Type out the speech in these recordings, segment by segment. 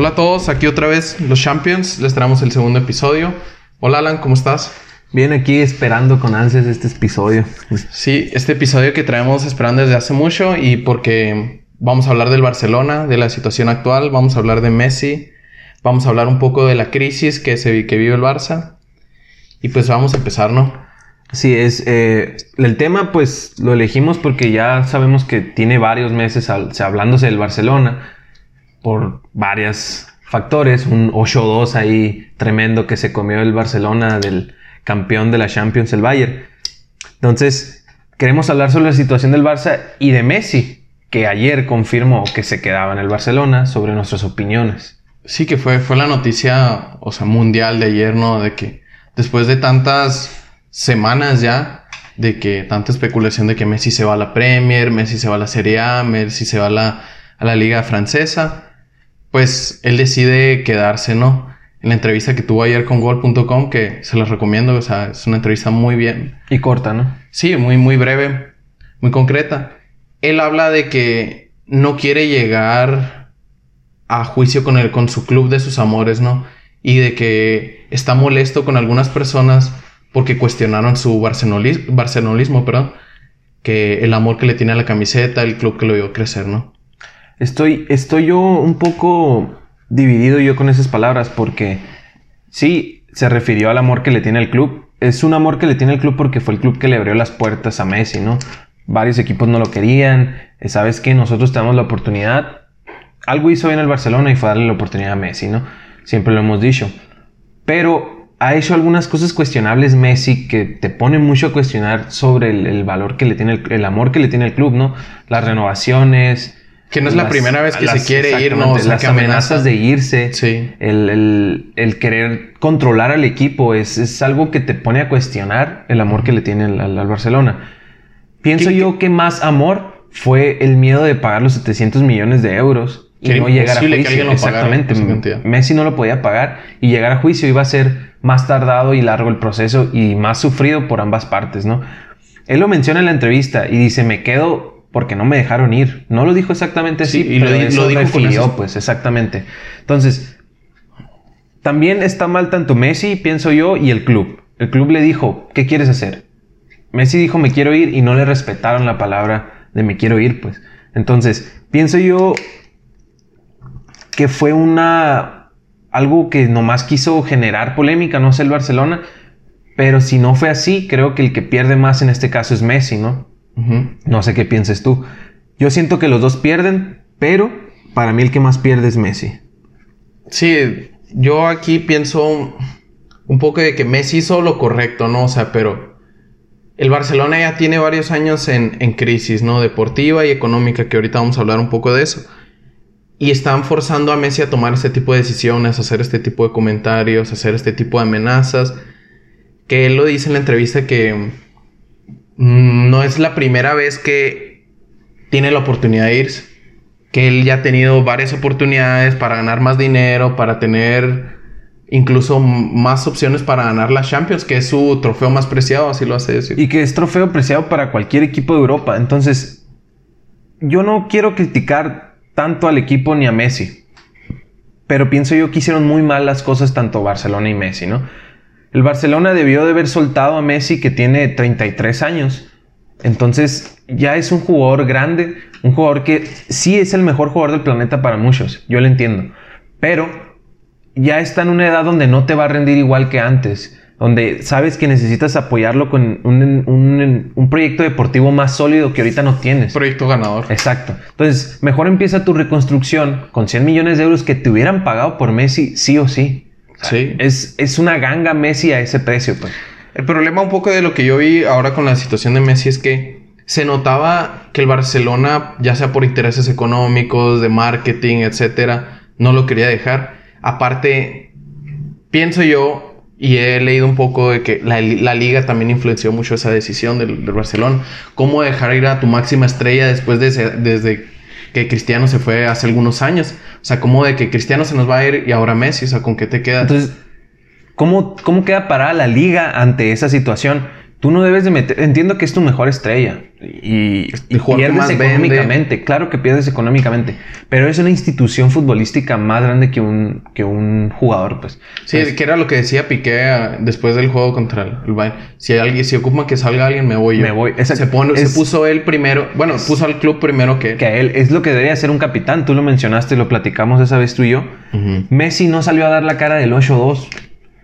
Hola a todos, aquí otra vez los Champions, les traemos el segundo episodio. Hola Alan, ¿cómo estás? Bien, aquí esperando con ansias este episodio. Sí, este episodio que traemos esperando desde hace mucho y porque vamos a hablar del Barcelona, de la situación actual, vamos a hablar de Messi, vamos a hablar un poco de la crisis que, se, que vive el Barça y pues vamos a empezar, ¿no? Sí, es eh, el tema pues lo elegimos porque ya sabemos que tiene varios meses hablándose del Barcelona por varios factores, un 8-2 ahí tremendo que se comió el Barcelona del campeón de la Champions, el Bayern. Entonces, queremos hablar sobre la situación del Barça y de Messi, que ayer confirmó que se quedaba en el Barcelona, sobre nuestras opiniones. Sí, que fue, fue la noticia, o sea, mundial de ayer, ¿no? De que después de tantas semanas ya, de que tanta especulación de que Messi se va a la Premier, Messi se va a la Serie A, Messi se va a la, a la Liga Francesa, pues él decide quedarse, ¿no? En la entrevista que tuvo ayer con Gol.com, que se los recomiendo, o sea, es una entrevista muy bien. Y corta, ¿no? Sí, muy, muy breve, muy concreta. Él habla de que no quiere llegar a juicio con, el, con su club de sus amores, ¿no? Y de que está molesto con algunas personas porque cuestionaron su barcelonismo, barcelonismo perdón, que el amor que le tiene a la camiseta, el club que lo vio crecer, ¿no? Estoy, estoy yo un poco dividido yo con esas palabras porque sí se refirió al amor que le tiene el club. Es un amor que le tiene el club porque fue el club que le abrió las puertas a Messi, ¿no? Varios equipos no lo querían. Eh, Sabes que nosotros tenemos la oportunidad. Algo hizo bien el Barcelona y fue darle la oportunidad a Messi, ¿no? Siempre lo hemos dicho. Pero ha hecho algunas cosas cuestionables Messi que te ponen mucho a cuestionar sobre el, valor que le tiene el, el, amor que le tiene el club, ¿no? Las renovaciones, que no es la primera vez que se quiere ir, ¿no? las amenazas de irse. Sí. El, querer controlar al equipo es, algo que te pone a cuestionar el amor que le tiene al, Barcelona. Pienso yo que más amor fue el miedo de pagar los 700 millones de euros y no llegar a juicio. Exactamente. Messi no lo podía pagar y llegar a juicio iba a ser más tardado y largo el proceso y más sufrido por ambas partes, ¿no? Él lo menciona en la entrevista y dice, me quedo porque no me dejaron ir. No lo dijo exactamente así, y pero lo, lo dijo pues exactamente. Entonces, también está mal tanto Messi, pienso yo, y el club. El club le dijo, ¿qué quieres hacer? Messi dijo, me quiero ir, y no le respetaron la palabra de me quiero ir, pues. Entonces, pienso yo que fue una... Algo que nomás quiso generar polémica, no sé el Barcelona, pero si no fue así, creo que el que pierde más en este caso es Messi, ¿no? No sé qué pienses tú. Yo siento que los dos pierden, pero para mí el que más pierde es Messi. Sí, yo aquí pienso un poco de que Messi hizo lo correcto, ¿no? O sea, pero el Barcelona ya tiene varios años en, en, crisis, ¿no? Deportiva y económica, que ahorita vamos a hablar un poco de eso. Y están forzando a Messi a tomar este tipo de decisiones, a hacer este tipo de comentarios, a hacer este tipo de amenazas. Que él lo dice en la entrevista que no es la primera vez que tiene la oportunidad de irse. Que él ya ha tenido varias oportunidades para ganar más dinero, para tener incluso más opciones para ganar la Champions, que es su trofeo más preciado, así lo hace decir. Y que es trofeo preciado para cualquier equipo de Europa. Entonces, yo no quiero criticar tanto al equipo ni a Messi. Pero pienso yo que hicieron muy mal las cosas tanto Barcelona y Messi, ¿no? El Barcelona debió de haber soltado a Messi que tiene 33 años. Entonces ya es un jugador grande, un jugador que sí es el mejor jugador del planeta para muchos, yo lo entiendo. Pero ya está en una edad donde no te va a rendir igual que antes, donde sabes que necesitas apoyarlo con un, proyecto deportivo más sólido que ahorita no tienes. Proyecto ganador. Exacto. Entonces, mejor empieza tu reconstrucción con 100 millones de euros que te hubieran pagado por Messi sí o sí. Sí. Es, es una ganga Messi a ese precio, pues. El problema un poco de lo que yo vi ahora con la situación de Messi es que se notaba que el Barcelona, ya sea por intereses económicos, de marketing, etcétera, no lo quería dejar. Aparte, pienso yo, y he leído un poco de que la, liga también influenció mucho esa decisión del, Barcelona. ¿Cómo dejar ir a tu máxima estrella después de desde que Cristiano se fue hace algunos años. O sea, como de que Cristiano se nos va a ir y ahora Messi, o sea, ¿con qué te queda? Entonces, ¿cómo, cómo queda parada la liga ante esa situación? Tú no debes de meter. Entiendo que es tu mejor estrella. Y, pierdes económicamente. Claro que pierdes económicamente. Pero es una institución futbolística más grande que un, que un jugador, pues. Sí, que era lo que decía Piqué ah, después del juego contra el, Bayern. Si alguien, si ocupa que salga alguien, me voy yo. Me voy. se, pone, se puso él primero. Bueno, puso al club primero que él. Que él. Es lo que debería ser un capitán. Tú lo mencionaste, lo platicamos esa vez tú y yo. Messi no salió a dar la cara del 8-2.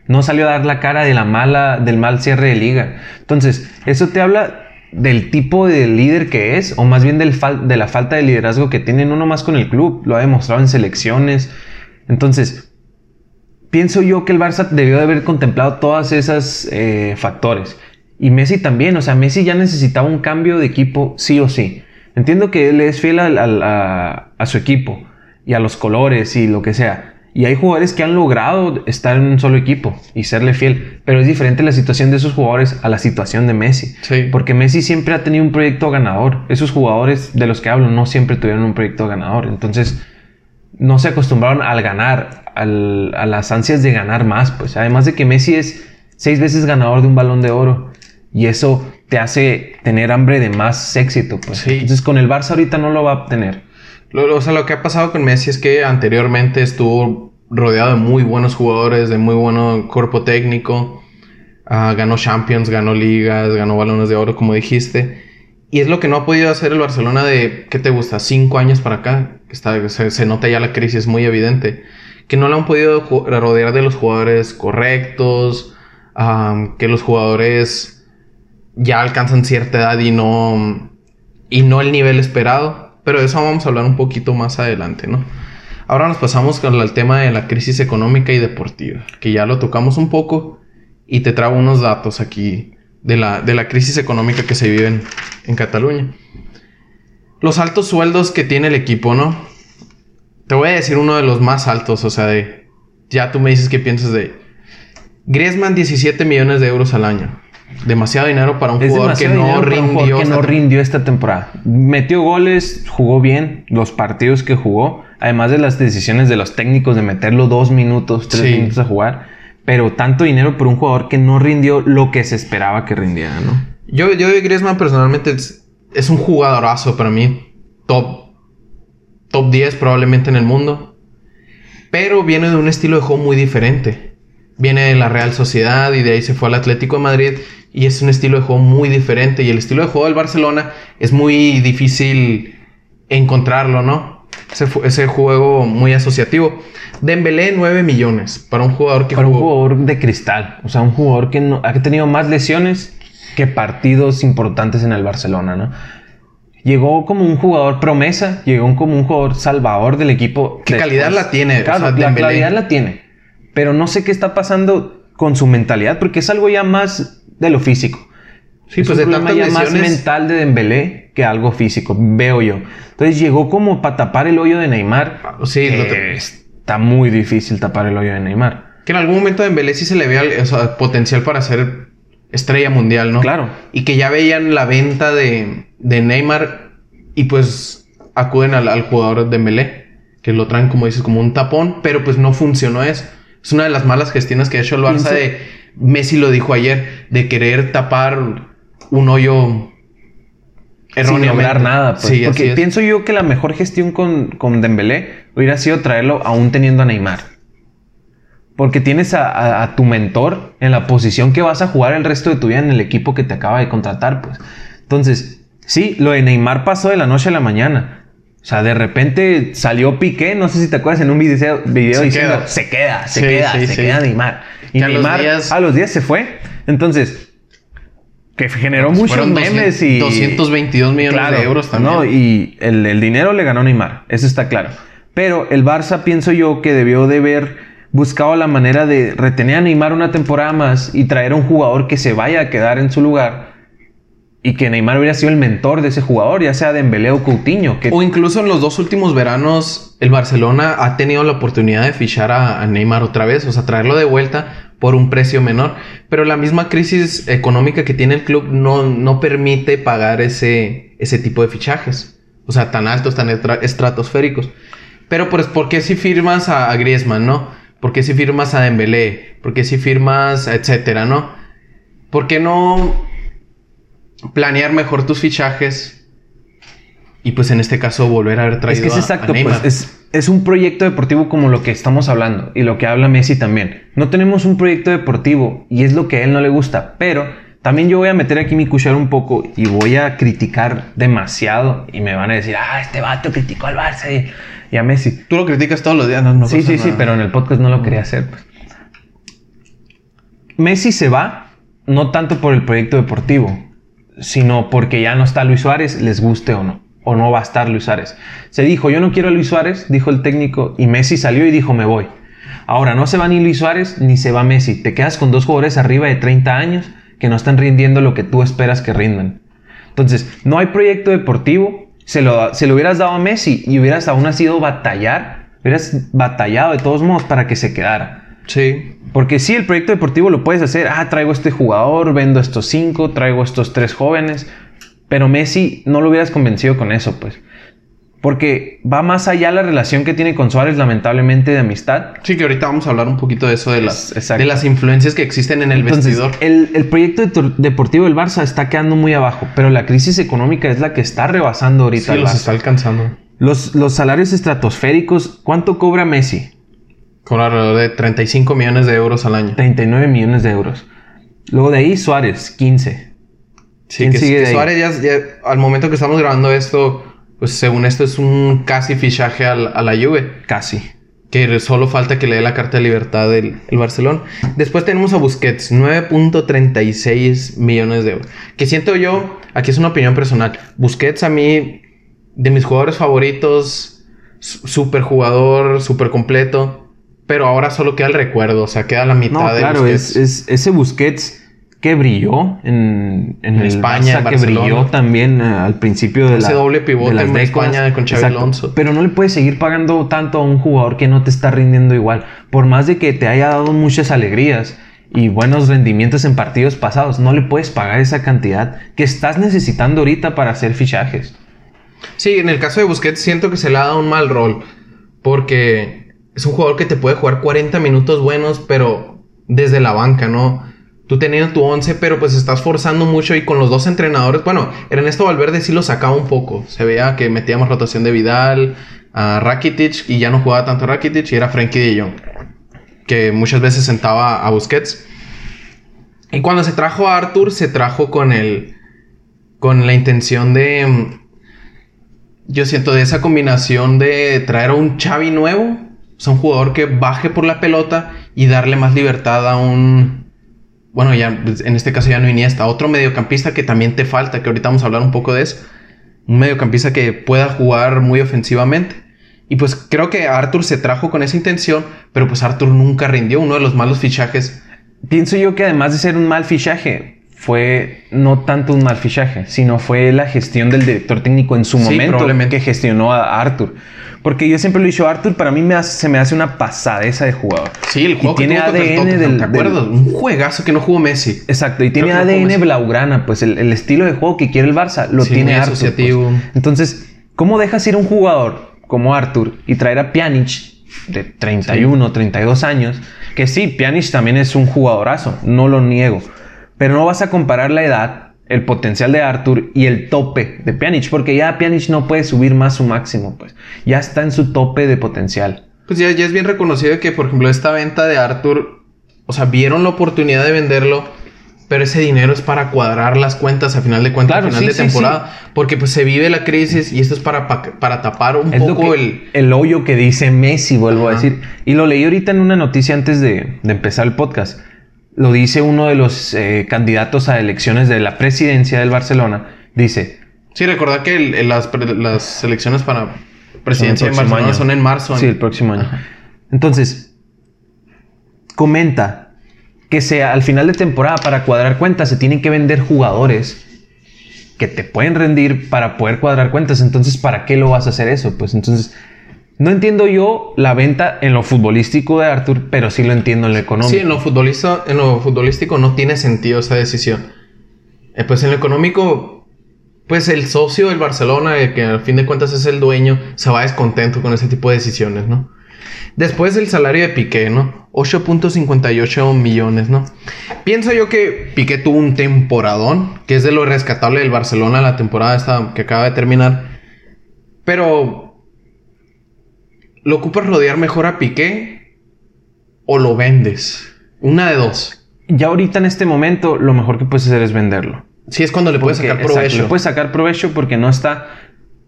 No salió a dar la cara de la mala, del mal cierre de liga. Entonces, eso te habla del tipo de líder que es, o más bien de la falta de liderazgo que tiene, no nomás con el club, lo ha demostrado en selecciones. Entonces, pienso yo que el Barça debió de haber contemplado todos esos eh, factores. Y Messi también, o sea, Messi ya necesitaba un cambio de equipo sí o sí. Entiendo que él es fiel a, a su equipo y a los colores y lo que sea. Y hay jugadores que han logrado estar en un solo equipo y serle fiel. Pero es diferente la situación de esos jugadores a la situación de Messi. Porque Messi siempre ha tenido un proyecto ganador. Esos jugadores de los que hablo no siempre tuvieron un proyecto ganador. Entonces, no se acostumbraron al ganar, a las ansias de ganar más. Pues además de que Messi es seis veces ganador de un balón de oro. Y eso te hace tener hambre de más éxito. Pues. Entonces, con el Barça ahorita no lo va a obtener. Lo, o sea, lo que ha pasado con Messi es que anteriormente estuvo rodeado de muy buenos jugadores, de muy buen cuerpo técnico. Ah, ganó Champions, ganó ligas, ganó balones de oro, como dijiste. Y es lo que no ha podido hacer el Barcelona de, ¿qué te gusta? Cinco años para acá. Está, se, nota ya la crisis muy evidente. Que no lo han podido rodear de los jugadores correctos. que los jugadores ya alcanzan cierta edad y no, y no el nivel esperado. Pero de eso vamos a hablar un poquito más adelante, ¿no? Ahora nos pasamos con el tema de la crisis económica y deportiva, que ya lo tocamos un poco y te traigo unos datos aquí de la, de la crisis económica que se vive en, Cataluña. Los altos sueldos que tiene el equipo, ¿no? Te voy a decir uno de los más altos, o sea, de... Ya tú me dices qué piensas de... Griezmann 17 millones de euros al año. Demasiado dinero para un jugador que no rindió. que no rindió esta temporada. Metió goles, jugó bien los partidos que jugó. Además de las decisiones de los técnicos de meterlo dos minutos, tres minutos a jugar. Pero tanto dinero por un jugador que no rindió lo que se esperaba que rindiera, ¿no? Yo, yo de Griezmann personalmente es, es un jugadorazo para mí. Top, top 10 probablemente en el mundo. Pero viene de un estilo de juego muy diferente viene de la Real Sociedad y de ahí se fue al Atlético de Madrid y es un estilo de juego muy diferente y el estilo de juego del Barcelona es muy difícil encontrarlo, ¿no? Ese, ese juego muy asociativo. Dembélé 9 millones para un jugador que para un jugador de cristal, o sea, un jugador que no, ha tenido más lesiones que partidos importantes en el Barcelona, ¿no? Llegó como un jugador promesa, llegó como un jugador salvador del equipo. ¿Qué calidad la tiene? Claro, la calidad la tiene pero no sé qué está pasando con su mentalidad, porque es algo ya más de lo físico. Sí, pues de tantas ya más mental de Dembélé que algo físico, veo yo. Entonces llegó como para tapar el hoyo de Neymar. Sí, está muy difícil tapar el hoyo de Neymar. Que en algún momento Dembélé sí se le vea potencial para ser estrella mundial, ¿no? Claro. Y que ya veían la venta de, Neymar y pues acuden al, al jugador Dembélé, que lo traen como dices como un tapón, pero pues no funcionó eso. Es una de las malas gestiones que ha hecho el Barça de... Messi lo dijo ayer, de querer tapar un hoyo erróneo. Sin lograr nada. Pues. sí, porque pienso yo que la mejor gestión con, con Dembélé hubiera sido traerlo aún teniendo a Neymar. Porque tienes a, tu mentor en la posición que vas a jugar el resto de tu vida en el equipo que te acaba de contratar, pues. Entonces, sí, lo de Neymar pasó de la noche a la mañana. O sea, de repente salió Piqué, no sé si te acuerdas, en un video, video diciendo, se queda, se queda, se queda Neymar. Y Neymar a los, días, se fue. Entonces, que generó pues muchos memes y... 222 millones de euros también. No, y el, el, dinero le ganó Neymar, eso está claro. Pero el Barça pienso yo que debió de haber buscado la manera de retener a Neymar una temporada más y traer a un jugador que se vaya a quedar en su lugar y que Neymar hubiera sido el mentor de ese jugador, ya sea Dembélé o Coutinho. O incluso en los dos últimos veranos, el Barcelona ha tenido la oportunidad de fichar a, Neymar otra vez, o sea, traerlo de vuelta por un precio menor. Pero la misma crisis económica que tiene el club no, no permite pagar ese, ese tipo de fichajes. O sea, tan altos, tan estratosféricos. Pero pues, ¿por qué si firmas a, Griezmann, no? ¿Por qué si firmas a Dembélé? ¿Por qué si firmas a etcétera, no? ¿Por qué no planear mejor tus fichajes y pues en este caso volver a haber traído Es que es exacto, pues es, es un proyecto deportivo como lo que estamos hablando y lo que habla Messi también. No tenemos un proyecto deportivo y es lo que a él no le gusta, pero también yo voy a meter aquí mi cuchara un poco y voy a criticar demasiado y me van a decir, ah, este vato criticó al Barça y, a Messi. Tú lo criticas todos los días, no, no Sí, sí, sí, pero en el podcast no lo quería hacer. Pues. Messi se va no tanto por el proyecto deportivo, sino porque ya no está Luis Suárez, les guste o no. O no va a estar Luis Suárez. Se dijo, yo no quiero a Luis Suárez, dijo el técnico, y Messi salió y dijo, me voy. Ahora, no se va ni Luis Suárez ni se va Messi. Te quedas con dos jugadores arriba de 30 años que no están rindiendo lo que tú esperas que rindan. Entonces, no hay proyecto deportivo. Se lo, se lo hubieras dado a Messi y hubieras aún sido batallar, hubieras batallado de todos modos para que se quedara. Sí. Porque sí, el proyecto deportivo lo puedes hacer. Ah, traigo este jugador, vendo estos cinco, traigo estos tres jóvenes. Pero Messi no lo hubieras convencido con eso, pues. Porque va más allá la relación que tiene con Suárez, lamentablemente, de amistad. Sí, que ahorita vamos a hablar un poquito de eso, de las, de las influencias que existen en el vestidor. El, el proyecto deportivo del Barça está quedando muy abajo, pero la crisis económica es la que está rebasando ahorita. Sí, los está alcanzando. Los, los salarios estratosféricos, ¿cuánto cobra Messi? Con alrededor de 35 millones de euros al año. 39 millones de euros. Luego de ahí, Suárez, 15. Sí, que, Suárez ya, al momento que estamos grabando esto, pues según esto es un casi fichaje a la Juve. Casi. Que solo falta que le dé la carta de libertad del el Barcelona. Después tenemos a Busquets, 9.36 millones de euros. Que siento yo, aquí es una opinión personal. Busquets a mí, de mis jugadores favoritos, súper jugador, súper completo. Pero ahora solo queda el recuerdo, o sea, queda la mitad no, de claro, Es, es, ese Busquets que brilló en, en, España, que brilló también eh, al principio de ese doble pivote en España con Xavi Alonso. Pero no le puedes seguir pagando tanto a un jugador que no te está rindiendo igual. Por más de que te haya dado muchas alegrías y buenos rendimientos en partidos pasados, no le puedes pagar esa cantidad que estás necesitando ahorita para hacer fichajes. Sí, en el caso de Busquets siento que se le ha dado un mal rol. Porque es un jugador que te puede jugar 40 minutos buenos, pero desde la banca, ¿no? Tú tenías tu 11, pero pues estás forzando mucho y con los dos entrenadores, bueno, Ernesto Valverde sí lo sacaba un poco. Se veía que metíamos rotación de Vidal, a Rakitic y ya no jugaba tanto Rakitic y era Frankie de Jong, que muchas veces sentaba a Busquets. Y cuando se trajo a Arthur, se trajo con el con la intención de yo siento de esa combinación de traer a un Xavi nuevo es un jugador que baje por la pelota y darle más libertad a un. Bueno, ya en este caso ya no Iniesta, otro mediocampista que también te falta, que ahorita vamos a hablar un poco de eso. Un mediocampista que pueda jugar muy ofensivamente. Y pues creo que Arthur se trajo con esa intención, pero pues Arthur nunca rindió, uno de los malos fichajes. Pienso yo que además de ser un mal fichaje, fue no tanto un mal fichaje, sino fue la gestión del director técnico en su momento que gestionó a Arthur. Porque yo siempre lo he dicho, Arthur para mí me se me hace una pasadeza de jugador. Sí, el juego tiene ADN del, ¿te acuerdas? Un juegazo que no jugó Messi. Exacto, y tiene ADN blaugrana, pues el, estilo de juego que quiere el Barça lo tiene Arthur. Pues. Entonces, ¿cómo dejas ir un jugador como Arthur y traer a Pjanic de 31, 32 años? Que sí, Pjanic también es un jugadorazo, no lo niego. Pero no vas a comparar la edad el potencial de Arthur y el tope de Pjanic, porque ya Pjanic no puede subir más su máximo, pues ya está en su tope de potencial. Pues ya, ya es bien reconocido que, por ejemplo, esta venta de Arthur, o sea, vieron la oportunidad de venderlo, pero ese dinero es para cuadrar las cuentas a final de cuentas, a final de temporada, porque pues se vive la crisis y esto es para, para, tapar un poco el... El hoyo que dice Messi, vuelvo a decir. Y lo leí ahorita en una noticia antes de, de empezar el podcast lo dice uno de los eh, candidatos a elecciones de la presidencia del Barcelona, dice... Sí, recordad que las, elecciones para presidencia de Barcelona son en marzo. Sí, el próximo año. Entonces, comenta que sea al final de temporada para cuadrar cuentas se tienen que vender jugadores que te pueden rendir para poder cuadrar cuentas. Entonces, ¿para qué lo vas a hacer eso? Pues entonces no entiendo yo la venta en lo futbolístico de Arthur, pero sí lo entiendo en lo económico. Sí, en lo, futbolista, en lo futbolístico no tiene sentido esa decisión. Eh, pues en lo económico, pues el socio del Barcelona, que al fin de cuentas es el dueño, se va descontento con ese tipo de decisiones, ¿no? Después el salario de Piqué, ¿no? 8.58 millones, ¿no? Pienso yo que Piqué tuvo un temporadón, que es de lo rescatable del Barcelona la temporada esta que acaba de terminar. Pero ¿lo ocupas rodear mejor a Piqué o lo vendes? Una de dos. Ya ahorita en este momento lo mejor que puedes hacer es venderlo. Sí, es cuando le puedes sacar provecho. le puedes sacar provecho porque no está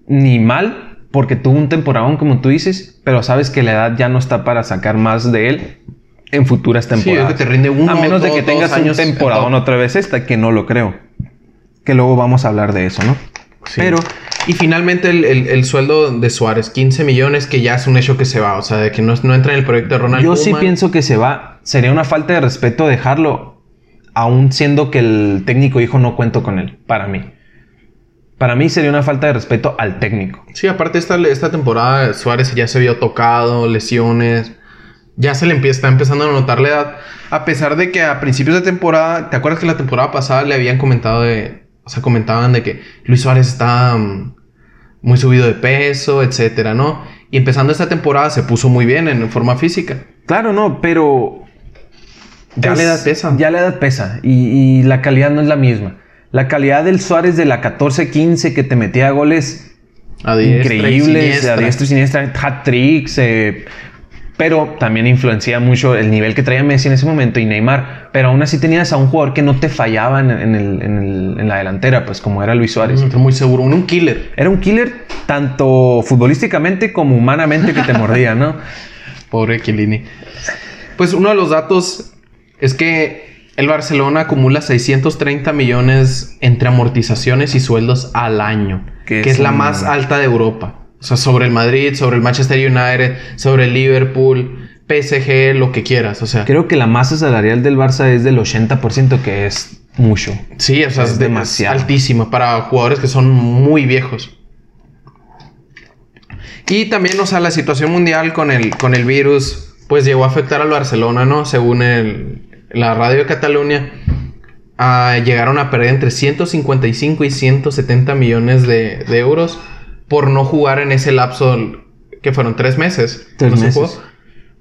ni mal, porque tuvo un temporadón como tú dices, pero sabes que la edad ya no está para sacar más de él en futuras temporadas. Sí, que te rinde uno, A menos de que tengas un temporadón otra vez esta, que no lo creo. Que luego vamos a hablar de eso, ¿no? Pero... Y finalmente el, sueldo de Suárez, 15 millones, que ya es un hecho que se va. O sea, de que no, no entra en el proyecto de Ronald Yo sí pienso que se va. Sería una falta de respeto dejarlo, aún siendo que el técnico dijo no cuento con él, para mí. Para mí sería una falta de respeto al técnico. Sí, aparte esta, esta temporada Suárez ya se vio tocado, lesiones ya se le empieza, está empezando a notar la edad. A pesar de que a principios de temporada, ¿te acuerdas que la temporada pasada le habían comentado de, o sea, comentaban de que Luis Suárez está mm, muy subido de peso, etcétera, ¿no? Y empezando esta temporada se puso muy bien en forma física. Claro, no, pero ya le da pesa. Ya le da pesa y, la calidad no es la misma. La calidad del Suárez de la 14-15 que te metía goles increíbles, a diestra y siniestra, hat-tricks, eh, pero también influencia mucho el nivel que traía Messi en ese momento y Neymar. Pero aún así tenías a un jugador que no te fallaba en, la delantera, pues como era Luis Suárez. muy seguro, un, killer. Era un killer tanto futbolísticamente como humanamente que te mordía, ¿no? Pobre Chiellini. Pues uno de los datos es que el Barcelona acumula 630 millones entre amortizaciones y sueldos al año, que es la más alta de Europa. O sea, sobre el Madrid, sobre el Manchester United, sobre el Liverpool, PSG, lo que quieras. O sea. Creo que la masa salarial del Barça es del 80%, que es mucho. Sí, o sea, es, demasiado. altísima para jugadores que son muy viejos. Y también, o sea, la situación mundial con el, con el virus, pues llegó a afectar al Barcelona, ¿no? Según el, la radio de Cataluña, ah, llegaron a perder entre 155 y 170 millones de, de euros por no jugar en ese lapso que fueron tres meses. Tres meses.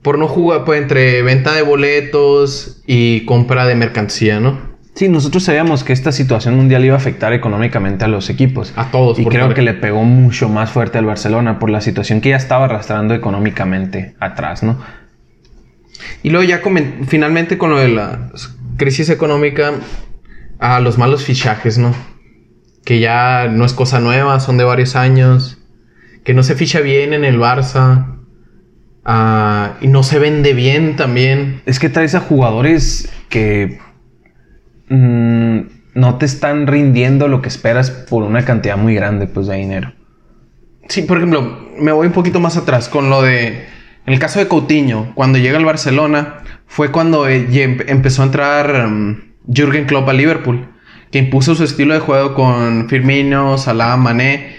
Por no jugar, pues entre venta de boletos y compra de mercancía, ¿no? Sí, nosotros sabíamos que esta situación mundial iba a afectar económicamente a los equipos. A todos. Y creo que le pegó mucho más fuerte al Barcelona por la situación que ya estaba arrastrando económicamente atrás, ¿no? Y luego ya finalmente con lo de la crisis económica, a los malos fichajes, ¿no? Que ya no es cosa nueva, son de varios años, que no se ficha bien en el Barça. Ah, y no se vende bien también. Es que traes a jugadores que mm, no te están rindiendo lo que esperas por una cantidad muy grande pues, de dinero. Sí, por ejemplo, me voy un poquito más atrás con lo de. En el caso de Coutinho, cuando llega al Barcelona, fue cuando eh, empezó a entrar mm, Jürgen Klopp a Liverpool que impuso su estilo de juego con Firmino, Salah, Mané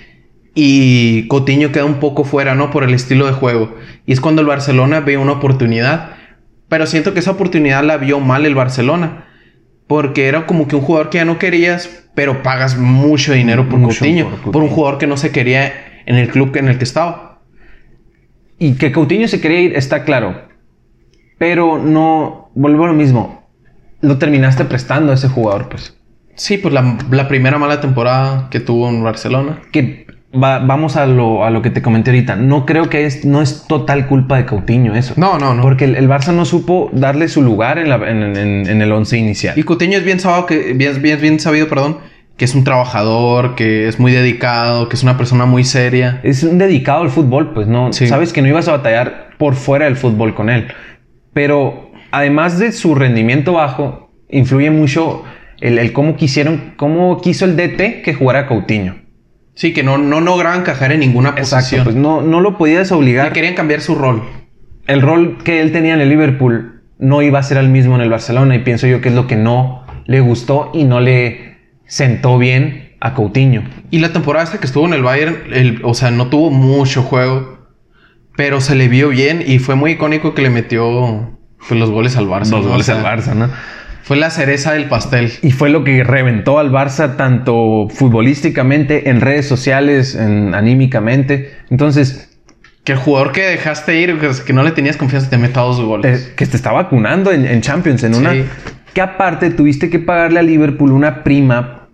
y Coutinho queda un poco fuera, ¿no? Por el estilo de juego. Y es cuando el Barcelona ve una oportunidad. Pero siento que esa oportunidad la vio mal el Barcelona. Porque era como que un jugador que ya no querías, pero pagas mucho dinero por, Coutinho, por un jugador que no se quería en el club en el que estaba. Y que Coutinho se quería ir, está claro. Pero no, vuelvo a lo mismo. Lo terminaste prestando a ese jugador, pues. Sí, pues la, primera mala temporada que tuvo en Barcelona. Que vamos a lo, a lo que te comenté ahorita. No creo que es, no es total culpa de Coutinho eso. No, no, no. Porque el, Barça no supo darle su lugar en, en, el once inicial. Y Coutinho es bien sabido, que, bien, bien, bien sabido, perdón, que es un trabajador, que es muy dedicado, que es una persona muy seria. Es un dedicado al fútbol, pues no. Sabes que no ibas a batallar por fuera del fútbol con él. Pero además de su rendimiento bajo, influye mucho el, cómo quisieron, cómo quiso el DT que jugara Coutinho. Sí, que no, no lograban encajar en ninguna posición. pues no, no lo podías obligar. querían cambiar su rol. El rol que él tenía en el Liverpool no iba a ser el mismo en el Barcelona y pienso yo que es lo que no le gustó y no le sentó bien a Coutinho. Y la temporada esta que estuvo en el Bayern, o sea, no tuvo mucho juego, pero se le vio bien y fue muy icónico que le metió pues, los goles al Barça. Los goles al Barça, ¿no? Fue la cereza del pastel. Y fue lo que reventó al Barça tanto futbolísticamente, en redes sociales, en, anímicamente. Entonces, Que el jugador que dejaste ir, que no le tenías confianza, te meta dos goles. que te está vacunando en, Champions, en una... Que aparte tuviste que pagarle a Liverpool una prima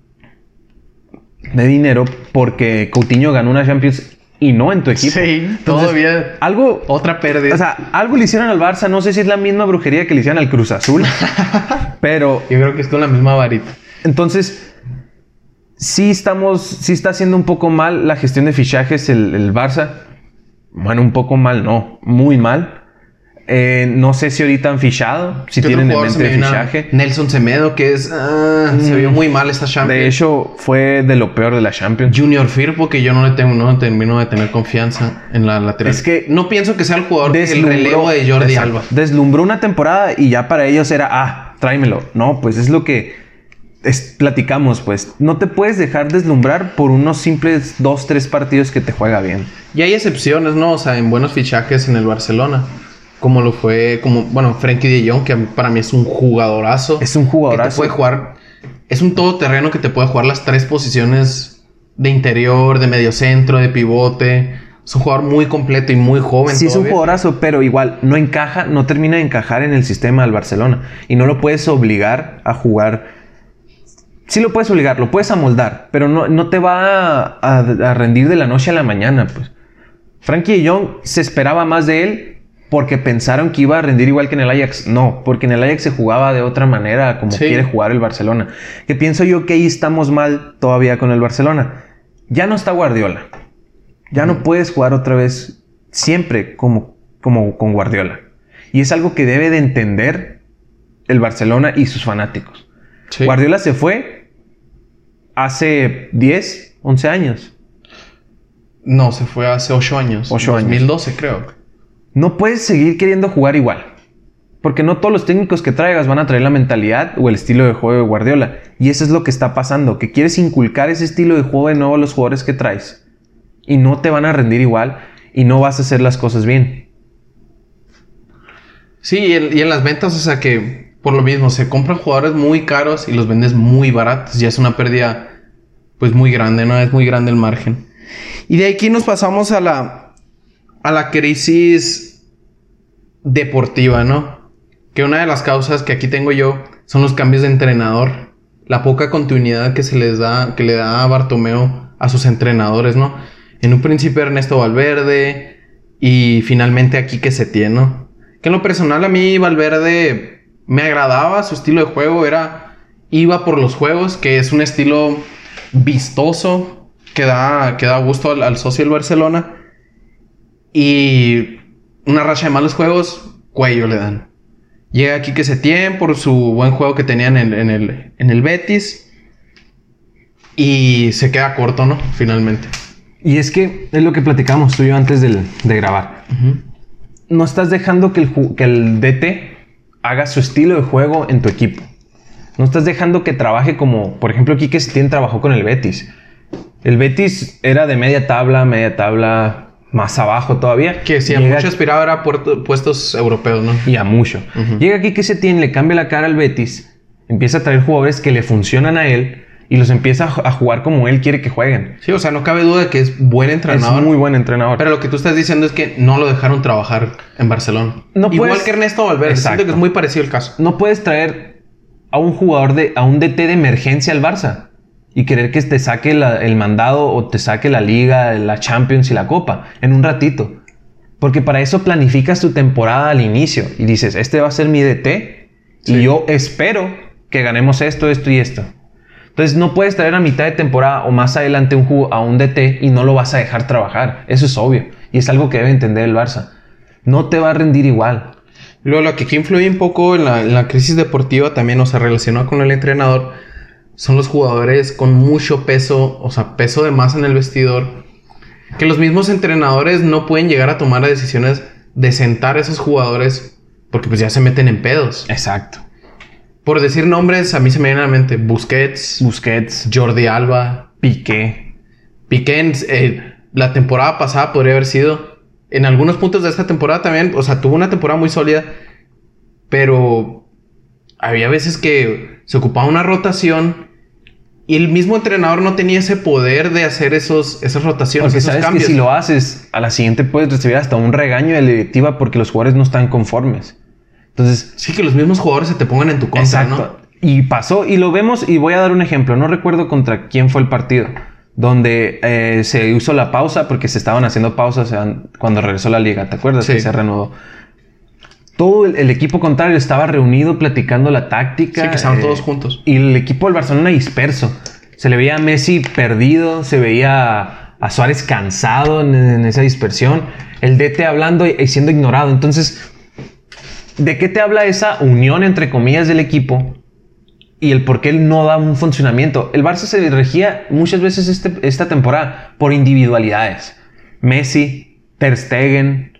de dinero porque Coutinho ganó una Champions y no en tu equipo. Sí, todavía. Algo. Otra pérdida. O sea, algo le hicieron al Barça. No sé si es la misma brujería que le hicieron al Cruz Azul. pero. Yo creo que es con la misma varita. Entonces. Sí estamos. Sí está haciendo un poco mal la gestión de fichajes el, el Barça. Bueno, un poco mal, no. Muy mal. Eh, no sé si ahorita han fichado, si tienen en mente fichaje. Nelson Semedo, que es. Ah, se vio mm. muy mal esta Champions. De hecho, fue de lo peor de la Champions. Junior Firpo, que yo no le tengo, no termino de tener confianza en la lateral. Es que no pienso que sea el jugador del relevo de Jordi Alba. Deslumbró una temporada y ya para ellos era, ah, tráemelo. No, pues es lo que platicamos, pues. No te puedes dejar deslumbrar por unos simples dos, tres partidos que te juega bien. Y hay excepciones, ¿no? O sea, en buenos fichajes en el Barcelona como lo fue, como, bueno, Frankie de Jong, que para mí es un jugadorazo. Es un jugadorazo. Que te puede jugar, es un todoterreno que te puede jugar las tres posiciones de interior, de medio centro, de pivote. Es un jugador muy completo y muy joven. Sí, es un jugadorazo, pero igual no encaja, no termina de encajar en el sistema del Barcelona. Y no lo puedes obligar a jugar. Sí lo puedes obligar, lo puedes amoldar, pero no, no te va a, a, rendir de la noche a la mañana, pues. Frankie de Jong se esperaba más de él porque pensaron que iba a rendir igual que en el Ajax. No, porque en el Ajax se jugaba de otra manera, como quiere jugar el Barcelona. Que pienso yo que ahí estamos mal todavía con el Barcelona. Ya no está Guardiola. Ya no puedes jugar otra vez siempre como, como con Guardiola. Y es algo que debe de entender el Barcelona y sus fanáticos. Guardiola se fue hace 10, 11 años. No, se fue hace 8 años. 8 años. 2012 creo no puedes seguir queriendo jugar igual. Porque no todos los técnicos que traigas van a traer la mentalidad o el estilo de juego de Guardiola. Y eso es lo que está pasando, que quieres inculcar ese estilo de juego de nuevo a los jugadores que traes. Y no te van a rendir igual y no vas a hacer las cosas bien. Sí, y en, las ventas, o sea que por lo mismo, se compran jugadores muy caros y los vendes muy baratos. Ya es una pérdida pues muy grande, ¿no? Es muy grande el margen. Y de aquí nos pasamos a la, a la crisis deportiva, ¿no? Que una de las causas que aquí tengo yo son los cambios de entrenador, la poca continuidad que se les da, que le da a Bartomeo a sus entrenadores, ¿no? En un principio Ernesto Valverde y finalmente aquí que se tiene, ¿no? Que en lo personal a mí Valverde me agradaba, su estilo de juego era iba por los juegos, que es un estilo vistoso que da, que da gusto al, al socio del Barcelona. Y una racha de malos juegos, cuello le dan. Llega aquí que se tiene por su buen juego que tenían en, el, en el Betis. Y se queda corto, ¿no? Finalmente. Y es que es lo que platicamos tú y yo antes de, grabar. No estás dejando que el, que el DT haga su estilo de juego en tu equipo. No estás dejando que trabaje como, por ejemplo, Quique Setién trabajó con el Betis. El Betis era de media tabla, media tabla, más abajo todavía. Que si a mucho aspiraba era puestos europeos, ¿no? Y a mucho. Llega aquí que se tiene, le cambia la cara al Betis, empieza a traer jugadores que le funcionan a él y los empieza a jugar como él quiere que jueguen. Sí, o sea, no cabe duda de que es buen entrenador. Es muy buen entrenador. Pero lo que tú estás diciendo es que no lo dejaron trabajar en Barcelona. No Igual que Ernesto Valverde. Siento que es muy parecido el caso. No puedes traer a un jugador de, a un DT de emergencia al Barça y querer que te saque el mandado o te saque la liga, la Champions y la Copa en un ratito. Porque para eso planificas tu temporada al inicio y dices, este va a ser mi DT y yo espero que ganemos esto, esto y esto. Entonces no puedes traer a mitad de temporada o más adelante un a un DT y no lo vas a dejar trabajar. Eso es obvio y es algo que debe entender el Barça. No te va a rendir igual. Luego, lo que influye un poco en la, en la crisis deportiva también, o sea, relacionado con el entrenador, son los jugadores con mucho peso, o sea, peso de más en el vestidor, que los mismos entrenadores no pueden llegar a tomar decisiones de sentar a esos jugadores porque pues ya se meten en pedos. Exacto. Por decir nombres, a mí se me viene a la mente Busquets, Busquets, Jordi Alba, Piqué. Piqué eh, la temporada pasada podría haber sido en algunos puntos de esta temporada también, o sea, tuvo una temporada muy sólida, pero había veces que se ocupaba una rotación Y el mismo entrenador no tenía ese poder de hacer esos, esas rotaciones. Porque sabes que si lo haces, a la siguiente puedes recibir hasta un regaño de la directiva porque los jugadores no están conformes. Entonces. Sí, que los mismos jugadores se te pongan en tu contra, exacto. Y pasó, y lo vemos, y voy a dar un ejemplo. No recuerdo contra quién fue el partido, donde eh, se usó la pausa porque se estaban haciendo pausas cuando regresó la liga. ¿Te acuerdas? Que se reanudó todo el, equipo contrario estaba reunido platicando la táctica. Sí, que estaban todos eh, juntos. Y el equipo del Barcelona disperso. Se le veía a Messi perdido, se veía a Suárez cansado en, esa dispersión, el DT hablando y, siendo ignorado. Entonces, ¿de qué te habla esa unión entre comillas del equipo y el por qué él no da un funcionamiento? El Barça se regía muchas veces este, esta temporada por individualidades. Messi, Ter Stegen,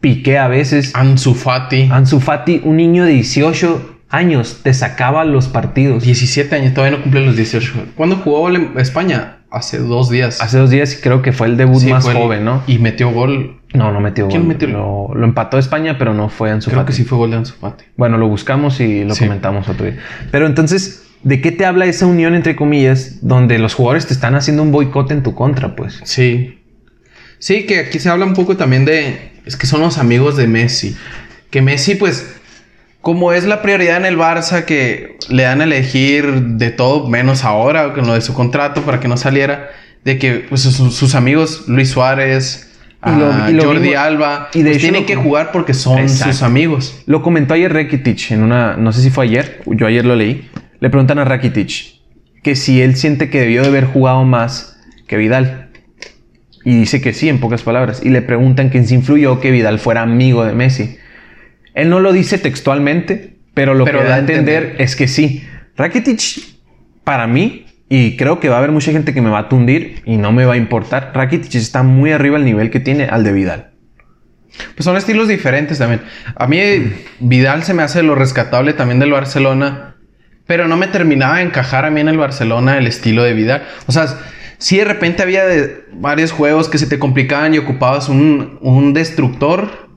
Piqué a veces. Ansu Fati. Ansu Fati, un niño de 18 años, te sacaba los partidos. 17 años, todavía no cumple los 18. ¿Cuándo jugó España? Hace dos días. Hace dos días creo que fue el debut más joven, ¿no? Y metió gol. No, no metió ¿Quién Metió? Lo, lo, empató España, pero no fue Ansu creo que sí fue gol de Ansu Fati. Bueno, lo buscamos y lo comentamos otro día. Pero entonces, ¿de qué te habla esa unión entre comillas donde los jugadores te están haciendo un boicot en tu contra, pues? Sí. Sí, que aquí se habla un poco también de es que son los amigos de Messi. Que Messi, pues, como es la prioridad en el Barça, que le dan a elegir de todo, menos ahora, con lo de su contrato, para que no saliera, de que pues, sus, amigos, Luis Suárez, y Jordi Alba, y pues, tienen que jugar porque son sus amigos. Lo comentó ayer Rakitic en una, no sé si fue ayer, yo ayer lo leí. Le preguntan a Rakitic que si él siente que debió de haber jugado más que Vidal. Y dice que sí, en pocas palabras. Y le preguntan quién se influyó que Vidal fuera amigo de Messi. Él no lo dice textualmente, pero lo que da a entender, es que sí. Rakitic, para mí, y creo que va a haber mucha gente que me va a tundir y no me va a importar, Rakitic está muy arriba al nivel que tiene al de Vidal. Pues son estilos diferentes también. A mí Vidal se me hace lo rescatable también del Barcelona, pero no me terminaba de encajar a mí en el Barcelona el estilo de Vidal. O sea, si de repente había varios juegos que se te complicaban y ocupabas un, destructor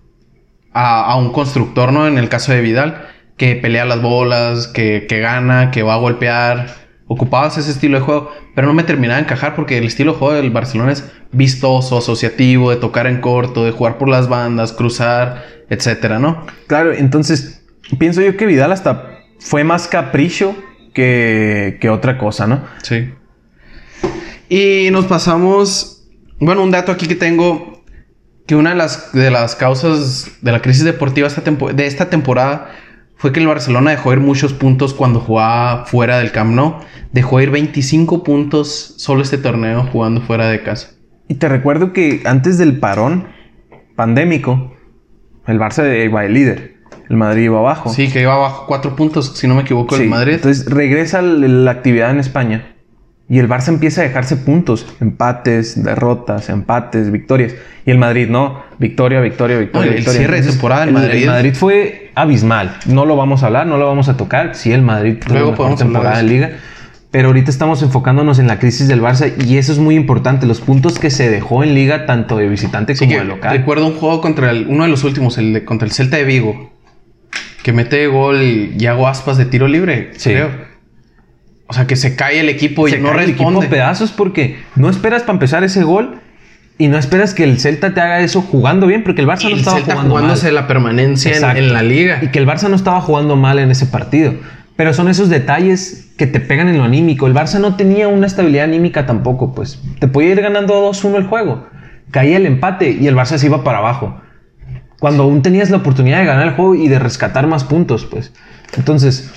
a, un constructor, ¿no? En el caso de Vidal, que pelea las bolas, que, gana, que va a golpear. Ocupabas ese estilo de juego, pero no me terminaba de encajar porque el estilo de juego del Barcelona es vistoso, asociativo, de tocar en corto, de jugar por las bandas, cruzar, etcétera, ¿no? Claro, entonces pienso yo que Vidal hasta fue más capricho que, que otra cosa, ¿no? Sí. Y nos pasamos, bueno, un dato aquí que tengo, que una de las, de las causas de la crisis deportiva esta de esta temporada fue que el Barcelona dejó ir muchos puntos cuando jugaba fuera del Camp Nou. Dejó ir 25 puntos solo este torneo jugando fuera de casa. Y te recuerdo que antes del parón pandémico, el Barça iba el líder. El Madrid iba abajo. Sí, que iba abajo cuatro puntos, si no me equivoco, el Madrid. Entonces regresa la actividad en España y el Barça empieza a dejarse puntos, empates, derrotas, empates, victorias. Y el Madrid no, victoria, victoria, victoria. el cierre de temporada del Madrid. El Madrid fue abismal. No lo vamos a hablar, no lo vamos a tocar. Sí, el Madrid tuvo podemos temporada en Liga. Pero ahorita estamos enfocándonos en la crisis del Barça y eso es muy importante. Los puntos que se dejó en Liga, tanto de visitante como de local. Recuerdo un juego contra el, uno de los últimos, el de, contra el Celta de Vigo, que mete gol y hago aspas de tiro libre, sí. creo. O sea, que se cae el equipo y no responde. El equipo pedazos porque no esperas para empezar ese gol y no esperas que el Celta te haga eso jugando bien porque el Barça no estaba Celta jugando jugándose la permanencia en, la liga. Y que el Barça no estaba jugando mal en ese partido. Pero son esos detalles que te pegan en lo anímico. El Barça no tenía una estabilidad anímica tampoco, pues. Te podía ir ganando 2-1 el juego. Caía el empate y el Barça se iba para abajo. Cuando aún tenías la oportunidad de ganar el juego y de rescatar más puntos, pues. Entonces,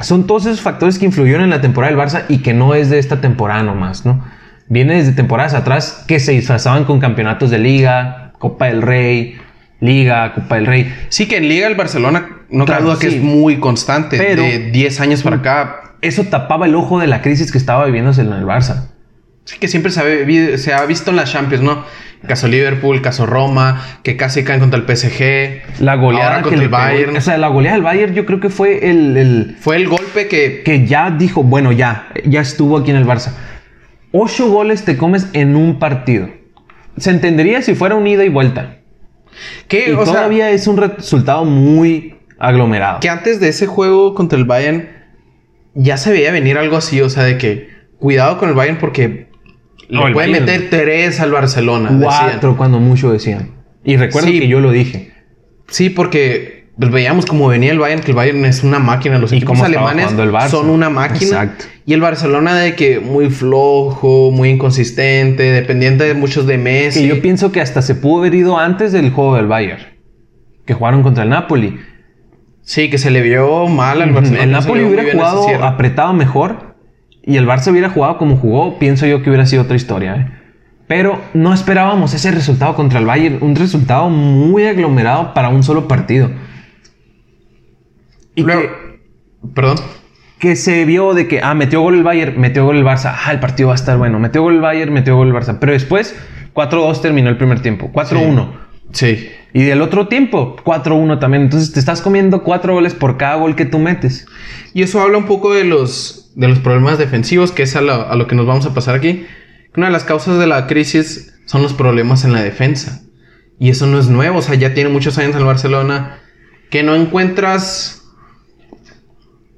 son todos esos factores que influyeron en la temporada del Barça y que no es de esta temporada nomás, ¿no? Viene desde temporadas atrás que se disfrazaban con campeonatos de liga, Copa del Rey, Liga, Copa del Rey. Sí, que en Liga el Barcelona, no cabe duda que es muy constante, pero de 10 años para acá. Eso tapaba el ojo de la crisis que estaba viviéndose en el Barça. Sí, que siempre se se ha visto en las Champions, ¿no? Caso Liverpool, caso Roma, que casi caen contra el PSG. La goleada contra el Bayern. o sea, la goleada del Bayern yo creo que fue el, Fue el golpe que... Que ya dijo, bueno, ya, ya estuvo aquí en el Barça. Ocho goles te comes en un partido. Se entendería si fuera un ida y vuelta. Que, todavía es un resultado muy aglomerado. Que antes de ese juego contra el Bayern ya se veía venir algo así, o sea, de que cuidado con el Bayern porque le puede meter tres al Barcelona. Cuatro, cuando mucho decían. Y recuerdo que yo lo dije. Sí, porque pues, veíamos como venía el Bayern, que el Bayern es una máquina. Los equipos alemanes son una máquina. Exacto. Y el Barcelona de que muy flojo, muy inconsistente, dependiente de muchos de Messi. Que yo pienso que hasta se pudo haber ido antes del juego del Bayern. Que jugaron contra el Napoli. Sí, que se le vio mal al Barcelona. El Napoli hubiera jugado apretado mejor y el Barça hubiera jugado como jugó, pienso yo que hubiera sido otra historia. ¿eh? Pero no esperábamos ese resultado contra el Bayern, un resultado muy aglomerado para un solo partido. Y que, perdón. Que se vio de que, ah, metió gol el Bayern, metió gol el Barça, ah, el partido va a estar bueno, metió gol el Bayern, metió gol el Barça. Pero después, 4-2 terminó el primer tiempo, 4-1. Sí. Y del otro tiempo, 4-1 también. Entonces te estás comiendo 4 goles por cada gol que tú metes. Y eso habla un poco de los, de los problemas defensivos, que es a lo, a lo que nos vamos a pasar aquí. Una de las causas de la crisis son los problemas en la defensa. Y eso no es nuevo, o sea, ya tiene muchos años en Barcelona que no encuentras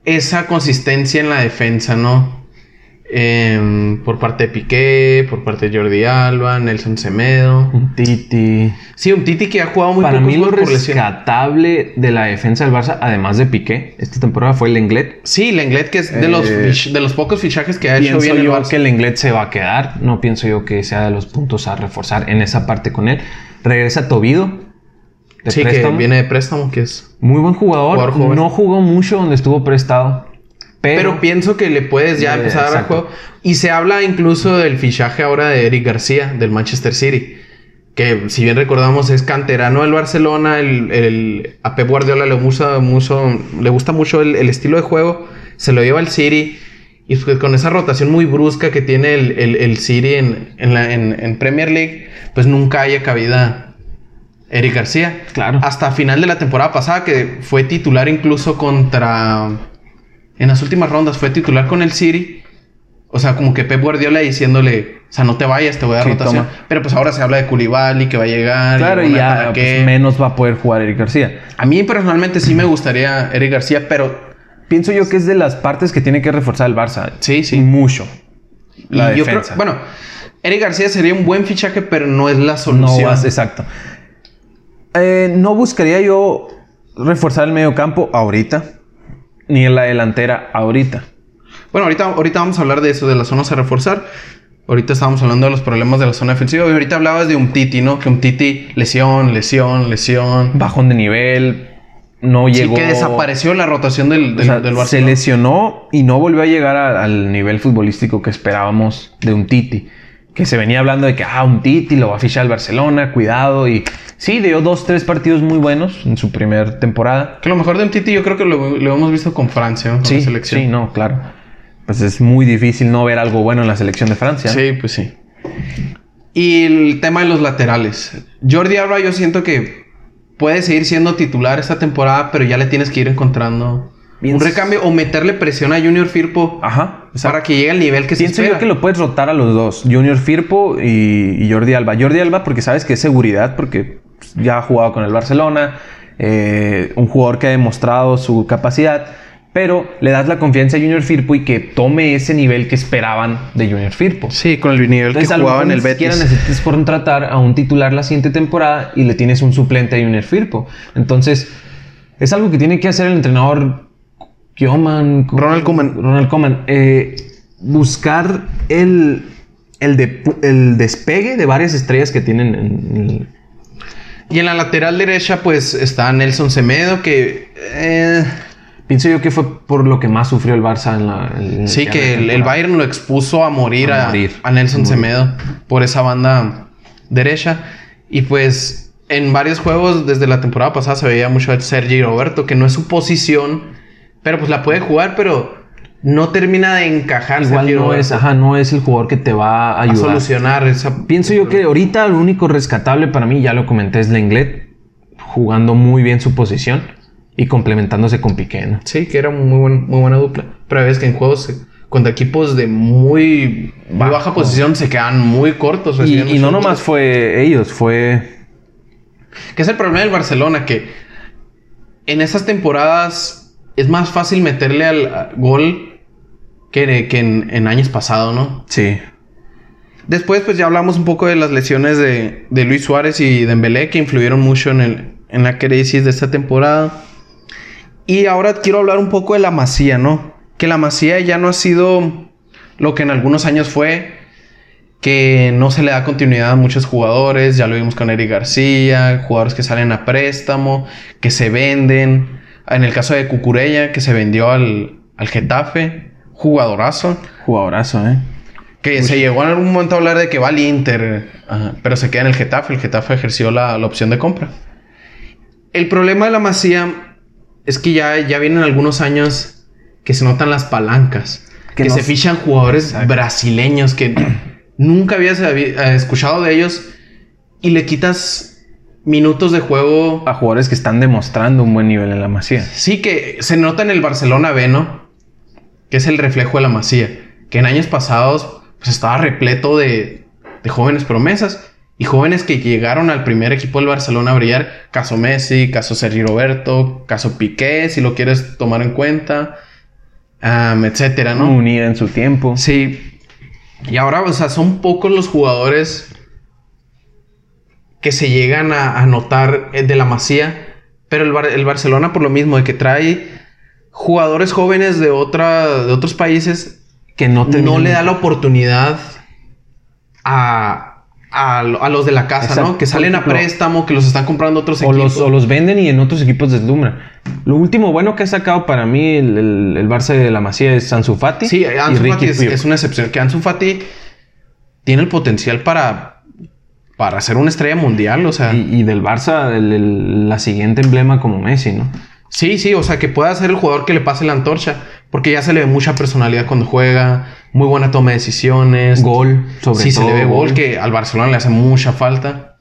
esa consistencia en la defensa, ¿no? Em, por parte de Piqué, por parte de Jordi Alba, Nelson Semedo. Un Titi. Sí, un Titi que ha jugado muy Para mí lo rescatable de la defensa del Barça, además de Piqué, esta temporada fue el Lenglet. Sí, Lenglet que es de, los, eh, de los pocos fichajes que ha hecho bien yo que el Lenglet se va a quedar. No pienso yo que sea de los puntos a reforzar en esa parte con él. Regresa Tobido. sí, que viene de préstamo, que es... Muy buen jugador. no jugó mucho donde estuvo prestado. Pero, pienso que le puedes ya empezar a dar juego. Y se habla incluso del fichaje ahora de Eric García, del Manchester City. Que si bien recordamos es canterano del Barcelona. El, a Pep Guardiola le gusta mucho, le gusta mucho el, estilo de juego. Se lo lleva al City. Y pues con esa rotación muy brusca que tiene el, City en, en, Premier League, pues nunca haya cabida Eric García. Claro. Hasta final de la temporada pasada, que fue titular incluso contra en las últimas rondas fue titular con el City. O sea, como que Pep Guardiola diciéndole, o sea, no te vayas, te voy a dar rotación. Pero pues ahora se habla de Koulibaly que va a llegar. Claro, y, ya pues, menos va a poder jugar Eric García. A mí personalmente sí me gustaría Eric García, pero pienso yo que es de las partes que tiene que reforzar el Barça. Sí, sí. Mucho. La defensa. bueno, Eric García sería un buen fichaje, pero no es la solución. No exacto. Eh, no buscaría yo reforzar el medio campo ahorita ni en la delantera ahorita. Bueno, ahorita, ahorita vamos a hablar de eso, de las zonas a reforzar. Ahorita estábamos hablando de los problemas de la zona defensiva y ahorita hablabas de un Titi, ¿no? Que un Titi, lesión, lesión, lesión. Bajón de nivel, no llegó. Sí, que desapareció la rotación del, del, Barcelona. Se lesionó y no volvió a llegar al nivel futbolístico que esperábamos de un Titi. Que se venía hablando de que, ah, un Titi lo va a fichar el Barcelona, cuidado y Sí, dio dos, tres partidos muy buenos en su primera temporada. Que lo mejor de un Titi yo creo que lo, hemos visto con Francia, Con sí, la selección. Sí, no, claro. Pues es muy difícil no ver algo bueno en la selección de Francia. Sí, pues sí. Y el tema de los laterales. Jordi Alba yo siento que puede seguir siendo titular esta temporada, pero ya le tienes que ir encontrando un recambio o meterle presión a Junior Firpo Ajá, para que llegue al nivel que se espera. yo que lo puedes rotar a los dos, Junior Firpo y, y, Jordi Alba. Jordi Alba porque sabes que es seguridad, porque ya ha jugado con el Barcelona, eh, un jugador que ha demostrado su capacidad, pero le das la confianza a Junior Firpo y que tome ese nivel que esperaban de Junior Firpo. Sí, con el nivel que jugaba en el Betis. Ni necesitas contratar a un titular la siguiente temporada y le tienes un suplente a Junior Firpo. Entonces, es algo que tiene que hacer el entrenador Kioman, Ronald Koeman. Ronald Koeman. Eh, buscar el, el, despegue de varias estrellas que tienen en, y en la lateral derecha, pues está Nelson Semedo, que. Eh, pienso yo que fue por lo que más sufrió el Barça en la. sí, que el, Bayern lo expuso a morir a, a, Nelson Semedo por esa banda derecha. Y pues en varios juegos desde la temporada pasada se veía mucho a Sergi Roberto, que no es su posición, pero pues la puede jugar, pero no termina de encajar. Igual no es, ajá, no es el jugador que te va a ayudar. A solucionar esa... Pienso yo que ahorita lo único rescatable para mí, ya lo comenté, es Lenglet, jugando muy bien su posición y complementándose con Piqué, ¿no? Sí, que era muy, muy buena dupla. Pero ves que en juegos contra equipos de muy, baja posición se quedan muy cortos. Y, y no nomás fue ellos, fue... Que es el problema del Barcelona, que en esas temporadas es más fácil meterle al gol que, en, años pasados, ¿no? Sí. Después, pues ya hablamos un poco de las lesiones de, Luis Suárez y Dembélé que influyeron mucho en, el, en la crisis de esta temporada. Y ahora quiero hablar un poco de la Masía, ¿no? Que la Masía ya no ha sido lo que en algunos años fue, que no se le da continuidad a muchos jugadores, ya lo vimos con Eric García, jugadores que salen a préstamo, que se venden. En el caso de Cucurella, que se vendió al, al Getafe, jugadorazo. Jugadorazo, ¿eh? Que se llegó en algún momento a hablar de que va al Inter, pero se queda en el Getafe. El Getafe ejerció la, la opción de compra. El problema de la Masía es que ya, ya vienen algunos años que se notan las palancas. Que, se fichan jugadores brasileños que nunca habías eh, escuchado de ellos y le quitas minutos de juego a jugadores que están demostrando un buen nivel en la Masía. Sí, que se nota en el Barcelona B, ¿no? Que es el reflejo de la Masía. Que en años pasados pues, estaba repleto de, de jóvenes promesas. Y jóvenes que llegaron al primer equipo del Barcelona a brillar, caso Messi, caso Sergio Roberto, caso Piqué, si lo quieres tomar en cuenta, etcétera, ¿no? Unida en su tiempo. Sí. Y ahora, o sea, son pocos los jugadores que se llegan a, notar eh, de la masía, pero el, Barcelona por lo mismo, de que trae jugadores jóvenes de, otra, de otros países que no, no le da la oportunidad a, a, los de la casa, ¿no? Que salen a préstamo, que los están comprando otros o equipos. Los, o los venden y en otros equipos deslumbran. Lo último bueno que ha sacado para mí el, el, Barça de la Masía es Ansu Fati. Sí, Ansu Fati es, una excepción. Que Ansu Fati tiene el potencial para, para ser una estrella mundial, o sea. Y, del Barça la siguiente emblema como Messi, ¿no? Sí, sí, o sea, que pueda ser el jugador que le pase la antorcha, porque ya se le ve mucha personalidad cuando juega, muy buena toma de decisiones. Gol, sobre sí, todo. Sí, se le ve gol, que al Barcelona le hace mucha falta.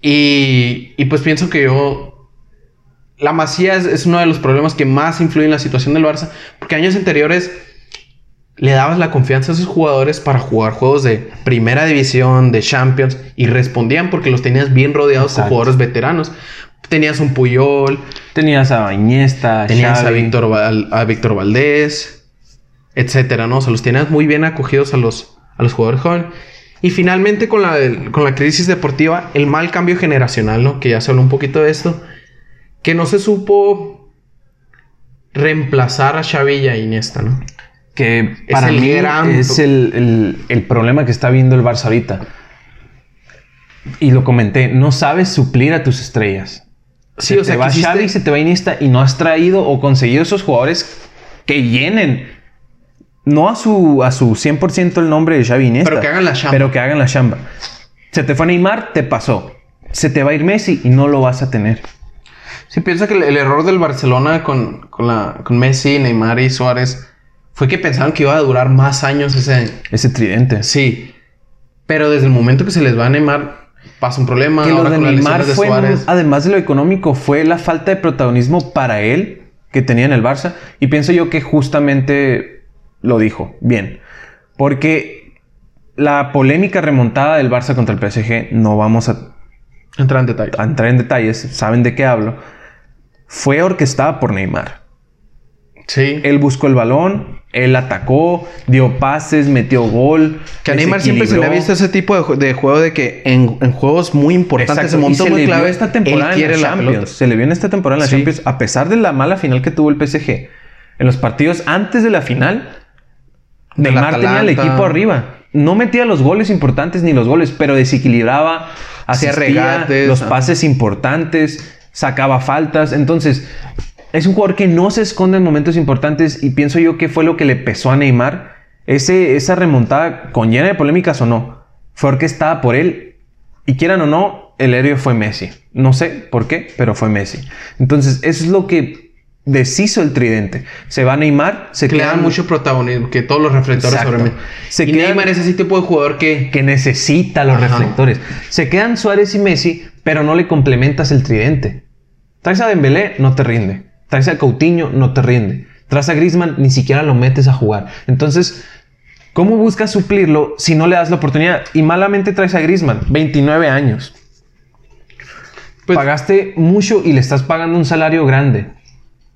Y, y pues pienso que yo... La Masía es, uno de los problemas que más influye en la situación del Barça, porque años anteriores le dabas la confianza a esos jugadores para jugar juegos de primera división, de Champions, y respondían porque los tenías bien rodeados con jugadores veteranos. Tenías un Puyol. Tenías a Iniesta, Tenías a Víctor, a Víctor Valdés, etcétera, ¿no? O sea, los tenías muy bien acogidos a los, a los jugadores jóvenes. Y finalmente con la, con la crisis deportiva, el mal cambio generacional, ¿no? Que ya se habló un poquito de esto. Que no se supo reemplazar a Xavi y a Iniesta, ¿no? Que para mí es el, el problema que está viendo el Barça ahorita. Y lo comenté, no sabes suplir a tus estrellas. Sí, se o sea, te va Xavi, se te va Iniesta y no has traído o conseguido esos jugadores que llenen. No a su, a su 100% el nombre de Xavi Iniesta. Pero que hagan la chamba. Pero que hagan la chamba. Se te fue Neymar, te pasó. Se te va a ir Messi y no lo vas a tener. Sí, piensa que el, error del Barcelona con, con, la, con Messi, Neymar y Suárez fue que pensaban que iba a durar más años ese... Ese tridente. Sí. Pero desde el momento que se les va a Neymar, pasa un problema. Que lo de Neymar fue, además de lo económico, fue la falta de protagonismo para él que tenía en el Barça. Y pienso yo que justamente lo dijo bien. Porque la polémica remontada del Barça contra el PSG, no vamos a entrar en detalles. A entrar en detalles, saben de qué hablo. Fue orquestada por Neymar. Sí. Él buscó el balón, él atacó, dio pases, metió gol. Que a Neymar siempre se le ha visto ese tipo de, juego de que en, juegos muy importantes, en se muy clave, esta temporada en la Champions. Se le vio en esta temporada en la Champions, a pesar de la mala final que tuvo el PSG. En los partidos antes de la final, Neymar tenía el equipo arriba. No metía los goles importantes ni los goles, pero desequilibraba, hacía regates, los pases importantes, sacaba faltas. Entonces, es un jugador que no se esconde en momentos importantes y pienso yo que fue lo que le pesó a Neymar. Ese, esa remontada, con llena de polémicas o no, fue orquestada por él. Y quieran o no, el héroe fue Messi. No sé por qué, pero fue Messi. Entonces, eso es lo que deshizo el tridente. Se va a Neymar, se que queda mucho protagonismo, que todos los reflectores sobre mí. Se y Neymar es ese tipo de jugador que, que necesita los reflectores. Se quedan Suárez y Messi, pero no le complementas el tridente. Traes a Dembélé, no te rinde. Traes a Coutinho, no te rinde. Traes a Griezmann, ni siquiera lo metes a jugar. Entonces, ¿cómo buscas suplirlo si no le das la oportunidad? Y malamente traes a Griezmann, 29 años. Pues, Pagaste mucho y le estás pagando un salario grande.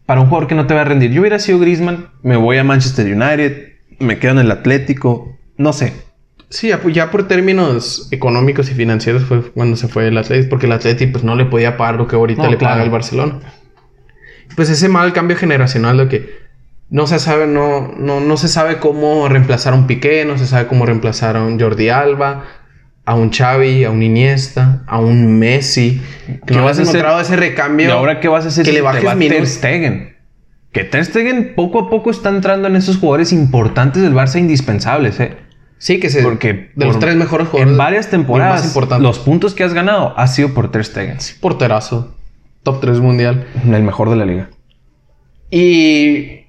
para un jugador que no te va a rendir. Yo hubiera sido Griezmann, me voy a Manchester United, me quedo en el Atlético, no sé. Sí, ya, por términos económicos y financieros fue cuando se fue el Atlético, porque el Atlético pues no le podía pagar lo que ahorita le paga el Barcelona. Pues ese mal cambio generacional de que no se sabe, no, no, no se sabe cómo reemplazar a un Piqué, no se sabe cómo reemplazar a un Jordi Alba, a un Xavi, a un Iniesta, a un Messi. Que no has encontrado ese recambio. ¿Y ahora qué vas a hacer que le bajes te va Ter Stegen? Que Ter Stegen poco a poco está entrando en esos jugadores importantes del Barça indispensables, ¿eh? Sí, que se. Porque de los tres mejores jugadores. En varias temporadas, los puntos que has ganado ha sido por Ter Stegen. Sí, porterazo. Top 3 mundial. El mejor de la liga. Y.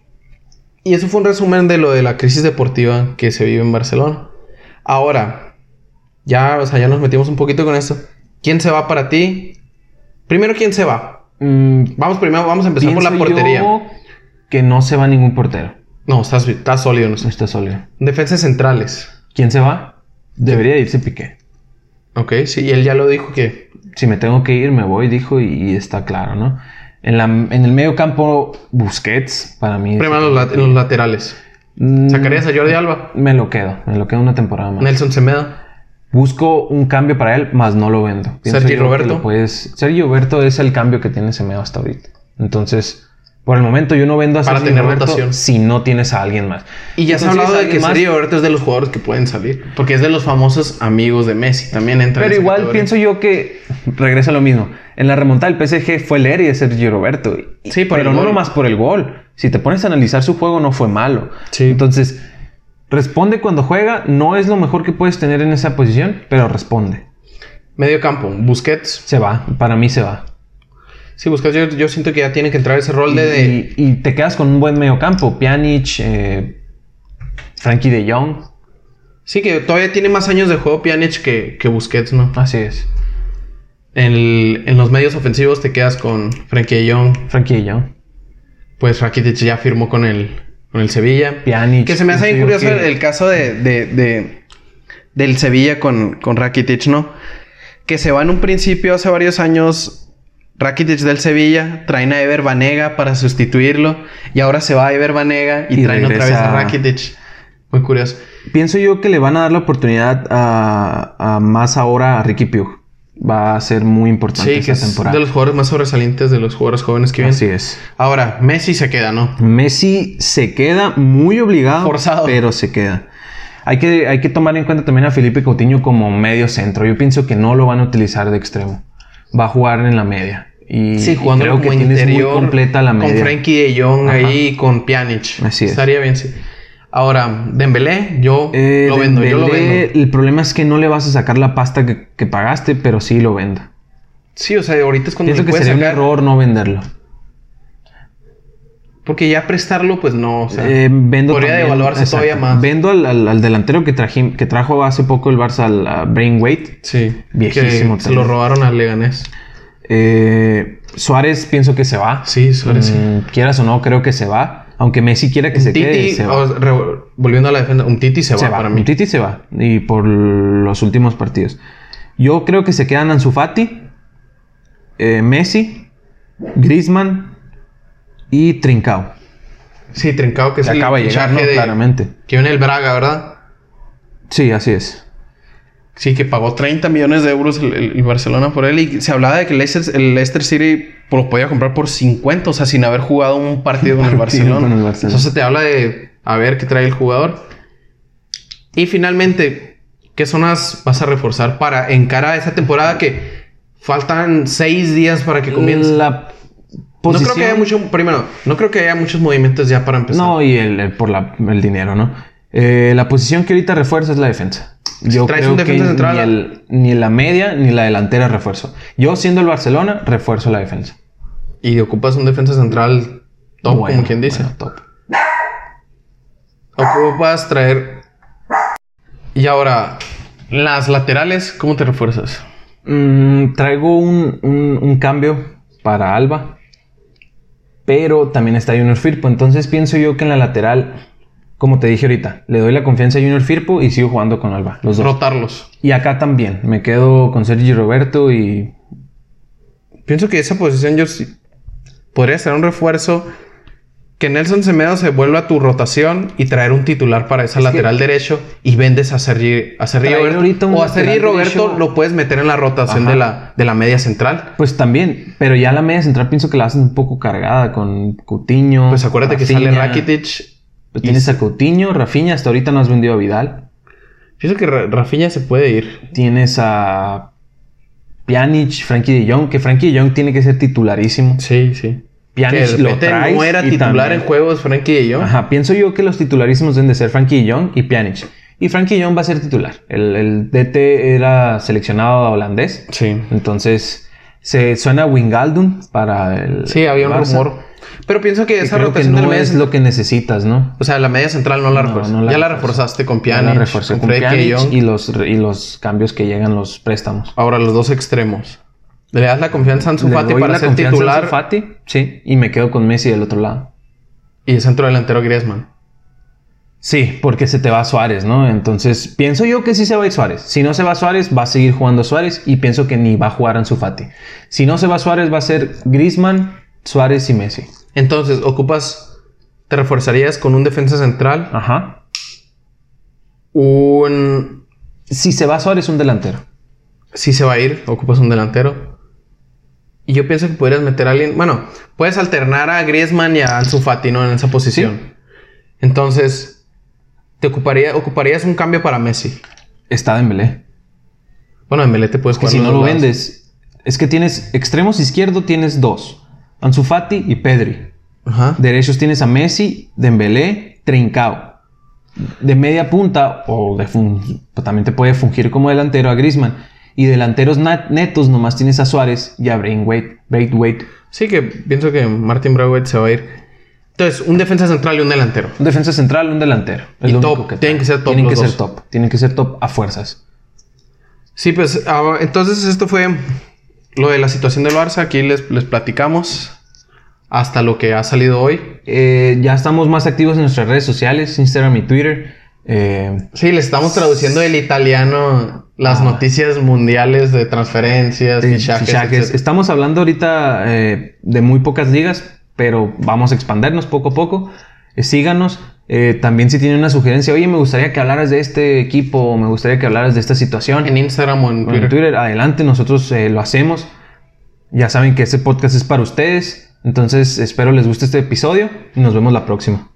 Y eso fue un resumen de lo de la crisis deportiva que se vive en Barcelona. Ahora, ya, o sea, ya nos metimos un poquito con esto. ¿Quién se va para ti? Primero, ¿quién se va? Mm, vamos primero, vamos a empezar por la portería. que no se va ningún portero. No, estás, estás sólido, no Está sólido. Defensas centrales. ¿Quién se va? Debería irse Piqué. Ok, sí, y él ya lo dijo que... Si me tengo que ir, me voy, dijo, y, está claro, ¿no? En, la, en el medio campo, Busquets, para mí... Primero los, los laterales. Mm, ¿Sacarías a Jordi Alba? Me lo quedo, me lo quedo una temporada más. Nelson Semeda. Busco un cambio para él, más no lo vendo. Sergio Roberto. Pues Sergio Roberto es el cambio que tiene Semeda hasta ahorita. Entonces, por el momento yo no vendo a Para tener rotación. si no tienes a alguien más. Y ya se ha hablado de que Sergio Roberto es de los jugadores que pueden salir. Porque es de los famosos amigos de Messi. También entra Pero igual pienso yo que regresa lo mismo. En la remontada del PSG fue Lery de Sergio Roberto. Sí, pero no nomás por el gol. Si te pones a analizar su juego, no fue malo. Sí. Entonces, responde cuando juega. No es lo mejor que puedes tener en esa posición, pero responde. Medio campo, Busquets. Se va. Para mí se va. Sí, Busquets yo, siento que ya tiene que entrar ese rol de, Y, te quedas con un buen medio campo. Pjanic, eh, Frankie de Jong. Sí, que todavía tiene más años de juego Pjanic que, que Busquets, ¿no? Así es. En, los medios ofensivos te quedas con Frankie de Jong. Frankie de Jong. Pues Rakitic ya firmó con el, con el Sevilla. Pjanic. Que se me hace bien curioso el caso de, de, del Sevilla con, con Rakitic, ¿no? Que se va en un principio hace varios años Rakitic del Sevilla, traen a Ever Banega para sustituirlo y ahora se va a Ever Banega y, traen otra vez a Rakitic. Muy curioso. Pienso yo que le van a dar la oportunidad a, más ahora a Ricky Pugh. Va a ser muy importante sí, esta temporada. de los jugadores más sobresalientes de los jugadores jóvenes que vienen. Así es. Ahora, Messi se queda, ¿no? Messi se queda muy obligado. Forzado. Pero se queda. Hay que, hay que tomar en cuenta también a Felipe Coutinho como medio centro. Yo pienso que no lo van a utilizar de extremo. Va a jugar en la media. Y, sí, jugando creo que interior, muy completa la media. Con Frankie de Jong ahí con Pjanic. Así es. Estaría bien, sí. Ahora, Dembélé, yo eh, lo vendo, yo lo vendo. El problema es que no le vas a sacar la pasta que, pagaste, pero sí lo vendo. Sí, o sea, ahorita es cuando Pienso que sería un error no venderlo. Porque ya prestarlo, pues no, o sea, eh, vendo podría devaluarse todavía más. Vendo al, delantero que, que trajo hace poco el Barça, al Brainweight. Sí. Viejísimo. se lo robaron al Leganés. Eh, Suárez pienso que se va. Sí, Suárez. Mm, quieras o no, creo que se va. Aunque Messi quiera que se quede, se va. volviendo a la defensa, un Titi se, va, para mí. Un Titi se va. Y por los últimos partidos. Yo creo que se quedan Ansu Fati, eh, Messi, Griezmann y Trincao. Sí, Trincao que se acaba de llegar, claramente. Que viene el Braga, ¿verdad? Sí, así es. Sí, que pagó 30 millones de euros el, Barcelona por él. Y se hablaba de que el Leicester, City lo podía comprar por 50, o sea, sin haber jugado un partido con el Barcelona. Entonces te habla de a ver qué trae el jugador. Y finalmente, ¿qué zonas vas a reforzar para encarar esa temporada que faltan seis días para que comience? La No creo que haya mucho, primero, no creo que haya muchos movimientos ya para empezar. No, y el, por el dinero, ¿no? Eh, la posición que ahorita refuerza es la defensa. Yo creo que Ni, la media ni la delantera refuerzo. Yo, siendo el Barcelona, refuerzo la defensa. Y ocupas un defensa central top, como quien dice. top. Ocupas traer. Y ahora, las laterales, ¿cómo te refuerzas? Mm, traigo un, un, cambio para Alba. Pero también está Junior Firpo. Entonces pienso yo que en la lateral como te dije ahorita, le doy la confianza a Junior Firpo y sigo jugando con Alba. Los dos. Rotarlos. Y acá también. Me quedo con Sergio Roberto y. Pienso que esa posición yo sí. Podría ser un refuerzo que Nelson Semedo se vuelva a tu rotación y traer un titular para esa lateral derecho y vendes a Sergi, a Sergi Roberto. O a Sergi Roberto lo puedes meter en la rotación de la, de la media central. Pues también, pero ya la media central pienso que la hacen un poco cargada con Coutinho. Pues acuérdate que sale Rakitic. Tienes a Coutinho, Rafinha, hasta ahorita no has vendido a Vidal. Pienso que Rafinha se puede ir. Tienes a Pjanic, Frankie de Jong, que Frankie de Jong tiene que ser titularísimo. Sí, sí. Pjanic lo traes no era titular en juegos Frankie de Jong. Ajá, pienso yo que los titularísimos deben de ser Frankie de Jong y Pjanic. Y Frankie de Jong va a ser titular. El, DT era seleccionado holandés. Sí. Entonces, se suena Wingaldum para el. Sí, había un rumor. Pero pienso que esa rotación no es lo que necesitas, ¿no? O sea, la media central no la refuerzas. ya la reforzaste con Pjanic. la reforcé con, Pjanic y los, y los cambios que llegan los préstamos. Ahora, los dos extremos. ¿Le das la confianza a Ansu Fati para ser titular? A Fati, sí. Y me quedo con Messi del otro lado. Y el centro delantero Griezmann. Sí, porque se te va Suárez, ¿no? Entonces, pienso yo que sí se va a ir Suárez. Si no se va Suárez, va a seguir jugando Suárez y pienso que ni va a jugar Ansu Fati. Si no se va Suárez, va a ser Griezmann, Suárez y Messi. Entonces, ocupas, te reforzarías con un defensa central. Ajá. Un... Si se va Suárez, un delantero. Si se va a ir, ocupas un delantero. Y yo pienso que podrías meter a alguien. Bueno, puedes alternar a Griezmann y a Ansu Fati, ¿no? En esa posición. Entonces, te ocuparía, ocuparías un cambio para Messi. Está Dembélé. Bueno, Dembélé te puedes jugar. si no lo vendes, es que tienes extremos izquierdo, tienes dos: Ansu Fati y Pedri. Ajá. Derechos tienes a Messi, Dembélé, Trincao. De media punta, o de también te puede fungir como delantero a Griezmann. Y delanteros netos nomás tienes a Suárez y a Braithwaite. Braithwaite. Sí, que pienso que Martin Braithwaite se va a ir. Entonces, un defensa central y un delantero. Un defensa central y un delantero. y top. tienen que ser top. Tienen que ser top. Tienen que ser top a fuerzas. Sí, pues ah, entonces esto fue lo de la situación del Barça. Aquí les, les platicamos hasta lo que ha salido hoy. Eh, ya estamos más activos en nuestras redes sociales, Instagram y Twitter. Eh, sí, le estamos traduciendo del italiano las ah. noticias mundiales de transferencias, fichajes. Estamos hablando ahorita eh, de muy pocas ligas, pero vamos a expandernos poco a poco. Síganos. Eh, también si tienen una sugerencia, oye, me gustaría que hablaras de este equipo, o me gustaría que hablaras de esta situación. En Instagram o en Twitter. En Twitter, adelante, nosotros lo hacemos. Ya saben que este podcast es para ustedes. Entonces espero les guste este episodio y nos vemos la próxima.